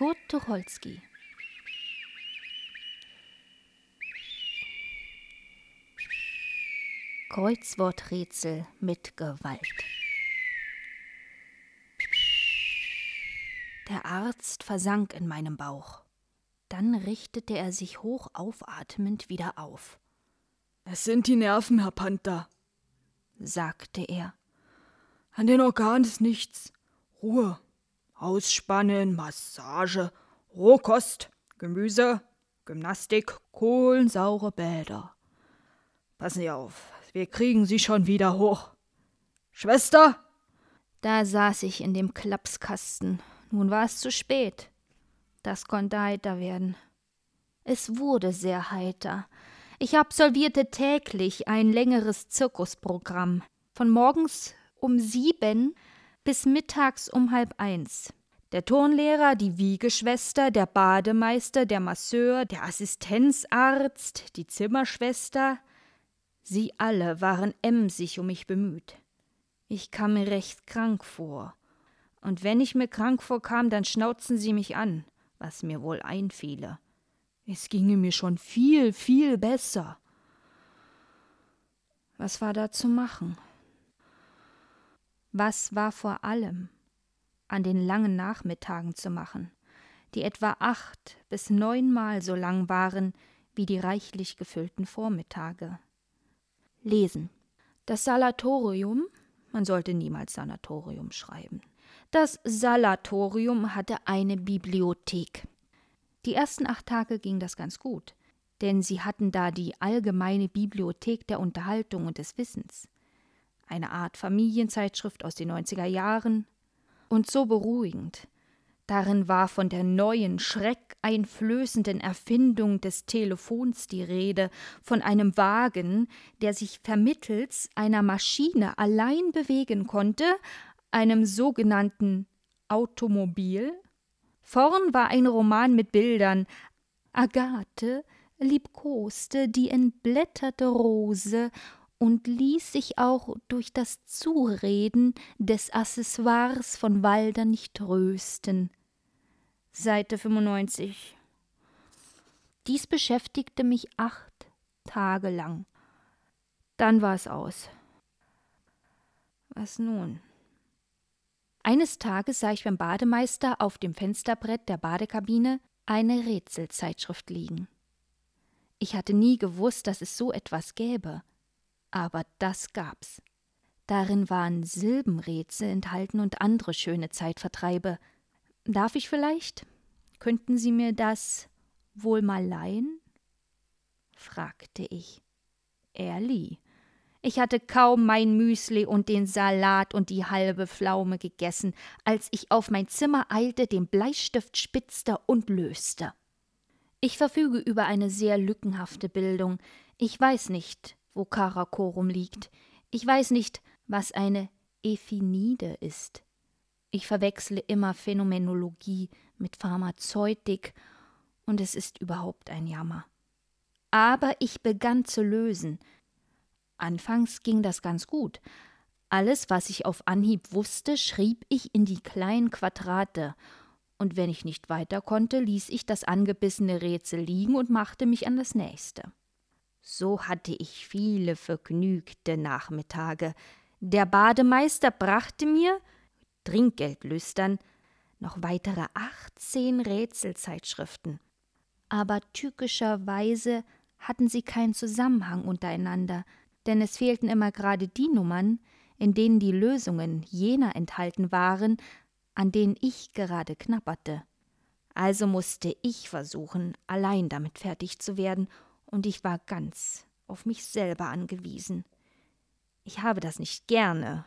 Kurt Tucholsky Kreuzworträtsel mit Gewalt. Der Arzt versank in meinem Bauch. Dann richtete er sich hoch aufatmend wieder auf. Es sind die Nerven, Herr Panther, sagte er. An den Organen ist nichts. Ruhe. Ausspannen, Massage, Rohkost, Gemüse, Gymnastik, kohlensaure Bäder. Passen Sie auf, wir kriegen Sie schon wieder hoch. Schwester! Da saß ich in dem Klapskasten. Nun war es zu spät. Das konnte heiter werden. Es wurde sehr heiter. Ich absolvierte täglich ein längeres Zirkusprogramm. Von morgens um sieben bis mittags um halb eins. Der Turnlehrer, die Wiegeschwester, der Bademeister, der Masseur, der Assistenzarzt, die Zimmerschwester, sie alle waren emsig um mich bemüht. Ich kam mir recht krank vor. Und wenn ich mir krank vorkam, dann schnauzten sie mich an, was mir wohl einfiele. Es ginge mir schon viel, viel besser. Was war da zu machen? Was war vor allem an den langen Nachmittagen zu machen, die etwa acht bis neunmal so lang waren wie die reichlich gefüllten Vormittage? Lesen. Das Salatorium, man sollte niemals Sanatorium schreiben. Das Salatorium hatte eine Bibliothek. Die ersten acht Tage ging das ganz gut, denn sie hatten da die allgemeine Bibliothek der Unterhaltung und des Wissens eine Art Familienzeitschrift aus den 90er Jahren, und so beruhigend. Darin war von der neuen, schreckeinflößenden Erfindung des Telefons die Rede, von einem Wagen, der sich vermittels einer Maschine allein bewegen konnte, einem sogenannten Automobil. Vorn war ein Roman mit Bildern. Agathe liebkoste die entblätterte Rose und ließ sich auch durch das Zureden des Accessoires von Walder nicht trösten. Seite 95. Dies beschäftigte mich acht Tage lang. Dann war es aus. Was nun? Eines Tages sah ich beim Bademeister auf dem Fensterbrett der Badekabine eine Rätselzeitschrift liegen. Ich hatte nie gewusst, dass es so etwas gäbe aber das gab's. Darin waren Silbenrätsel enthalten und andere schöne Zeitvertreibe. Darf ich vielleicht? Könnten Sie mir das wohl mal leihen? fragte ich. Er lieh. Ich hatte kaum mein Müsli und den Salat und die halbe Pflaume gegessen, als ich auf mein Zimmer eilte, den Bleistift spitzte und löste. Ich verfüge über eine sehr lückenhafte Bildung. Ich weiß nicht, wo Karakorum liegt. Ich weiß nicht, was eine Ephinide ist. Ich verwechsle immer Phänomenologie mit Pharmazeutik, und es ist überhaupt ein Jammer. Aber ich begann zu lösen. Anfangs ging das ganz gut. Alles, was ich auf Anhieb wusste, schrieb ich in die kleinen Quadrate, und wenn ich nicht weiter konnte, ließ ich das angebissene Rätsel liegen und machte mich an das nächste. So hatte ich viele vergnügte Nachmittage. Der Bademeister brachte mir, Trinkgeldlüstern, noch weitere achtzehn Rätselzeitschriften. Aber tückischerweise hatten sie keinen Zusammenhang untereinander, denn es fehlten immer gerade die Nummern, in denen die Lösungen jener enthalten waren, an denen ich gerade knapperte. Also musste ich versuchen, allein damit fertig zu werden und ich war ganz auf mich selber angewiesen. Ich habe das nicht gerne.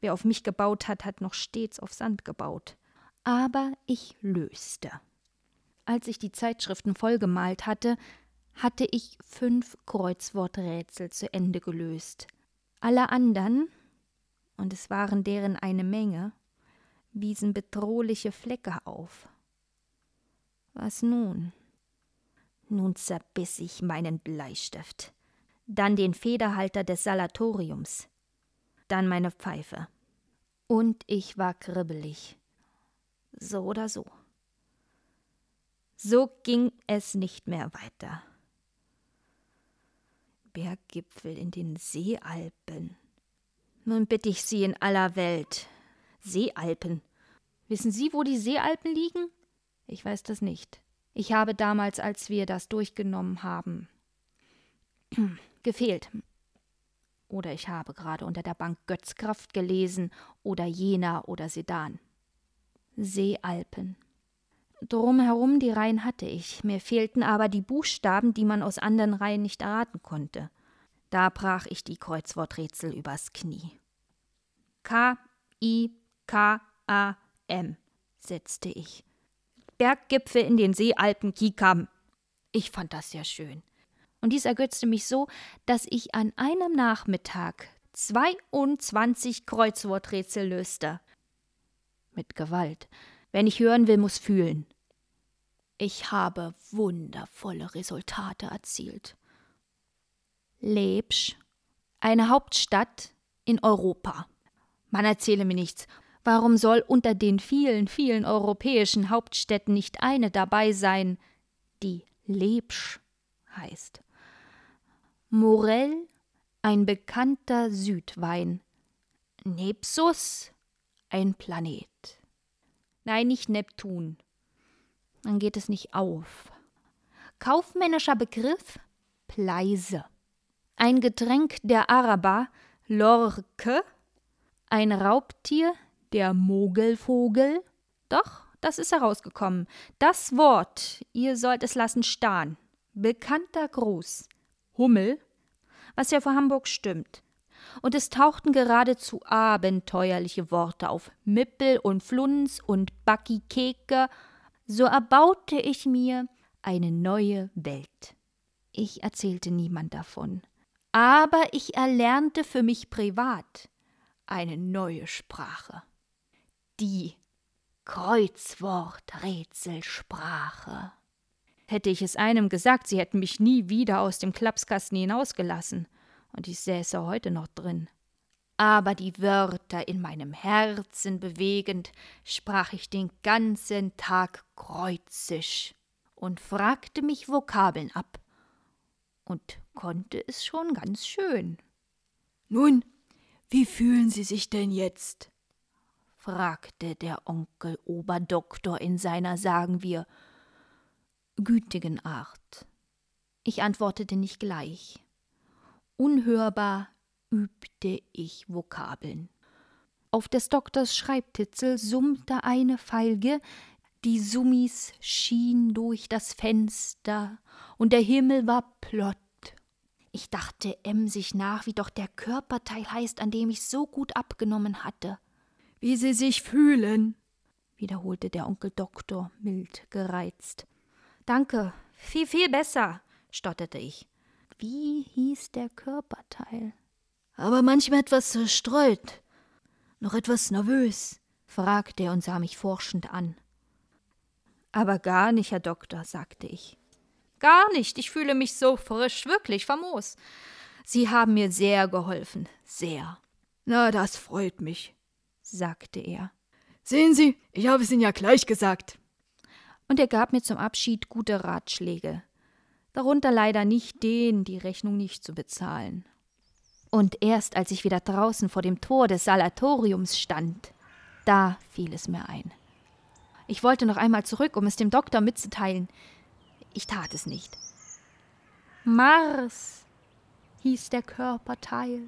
Wer auf mich gebaut hat, hat noch stets auf Sand gebaut. Aber ich löste. Als ich die Zeitschriften vollgemalt hatte, hatte ich fünf Kreuzworträtsel zu Ende gelöst. Alle anderen, und es waren deren eine Menge, wiesen bedrohliche Flecke auf. Was nun? Nun zerbiss ich meinen Bleistift, dann den Federhalter des Salatoriums, dann meine Pfeife. Und ich war kribbelig. So oder so. So ging es nicht mehr weiter. Berggipfel in den Seealpen. Nun bitte ich Sie in aller Welt. Seealpen. Wissen Sie, wo die Seealpen liegen? Ich weiß das nicht. Ich habe damals, als wir das durchgenommen haben, gefehlt. Oder ich habe gerade unter der Bank Götzkraft gelesen oder Jena oder Sedan. Seealpen. Drumherum die Reihen hatte ich, mir fehlten aber die Buchstaben, die man aus anderen Reihen nicht erraten konnte. Da brach ich die Kreuzworträtsel übers Knie. K, I, K, A, M, setzte ich. Berggipfel in den Seealpen Kikam. Ich fand das sehr schön. Und dies ergötzte mich so, dass ich an einem Nachmittag 22 Kreuzworträtsel löste. Mit Gewalt. Wer nicht hören will, muss fühlen. Ich habe wundervolle Resultate erzielt. Lebsch, eine Hauptstadt in Europa. Man erzähle mir nichts. Warum soll unter den vielen, vielen europäischen Hauptstädten nicht eine dabei sein, die Lebsch heißt? Morell, ein bekannter Südwein. Nepsus, ein Planet. Nein, nicht Neptun. Dann geht es nicht auf. Kaufmännischer Begriff Pleise. Ein Getränk der Araber Lorke. Ein Raubtier der Mogelvogel. Doch, das ist herausgekommen. Das Wort, ihr sollt es lassen starren. Bekannter Gruß. Hummel. Was ja für Hamburg stimmt und es tauchten geradezu abenteuerliche Worte auf Mippel und Flunz und Backi Keke, so erbaute ich mir eine neue Welt. Ich erzählte niemand davon, aber ich erlernte für mich privat eine neue Sprache. Die Kreuzworträtselsprache. Hätte ich es einem gesagt, sie hätten mich nie wieder aus dem Klapskasten hinausgelassen und ich säße heute noch drin. Aber die Wörter in meinem Herzen bewegend, sprach ich den ganzen Tag kreuzisch und fragte mich Vokabeln ab und konnte es schon ganz schön. Nun, wie fühlen Sie sich denn jetzt? Fragte der Onkel Oberdoktor in seiner, sagen wir, gütigen Art. Ich antwortete nicht gleich. Unhörbar übte ich Vokabeln. Auf des Doktors Schreibtitzel summte eine Feilge, die Summis schien durch das Fenster, und der Himmel war plott. Ich dachte emsig nach, wie doch der Körperteil heißt, an dem ich so gut abgenommen hatte. Wie Sie sich fühlen, wiederholte der Onkel Doktor mild gereizt. Danke, viel, viel besser, stotterte ich. Wie hieß der Körperteil? Aber manchmal etwas zerstreut, noch etwas nervös, fragte er und sah mich forschend an. Aber gar nicht, Herr Doktor, sagte ich. Gar nicht, ich fühle mich so frisch, wirklich famos. Sie haben mir sehr geholfen, sehr. Na, das freut mich, sagte er. Sehen Sie, ich habe es Ihnen ja gleich gesagt. Und er gab mir zum Abschied gute Ratschläge darunter leider nicht den, die Rechnung nicht zu bezahlen. Und erst als ich wieder draußen vor dem Tor des Salatoriums stand, da fiel es mir ein. Ich wollte noch einmal zurück, um es dem Doktor mitzuteilen. Ich tat es nicht. Mars hieß der Körperteil.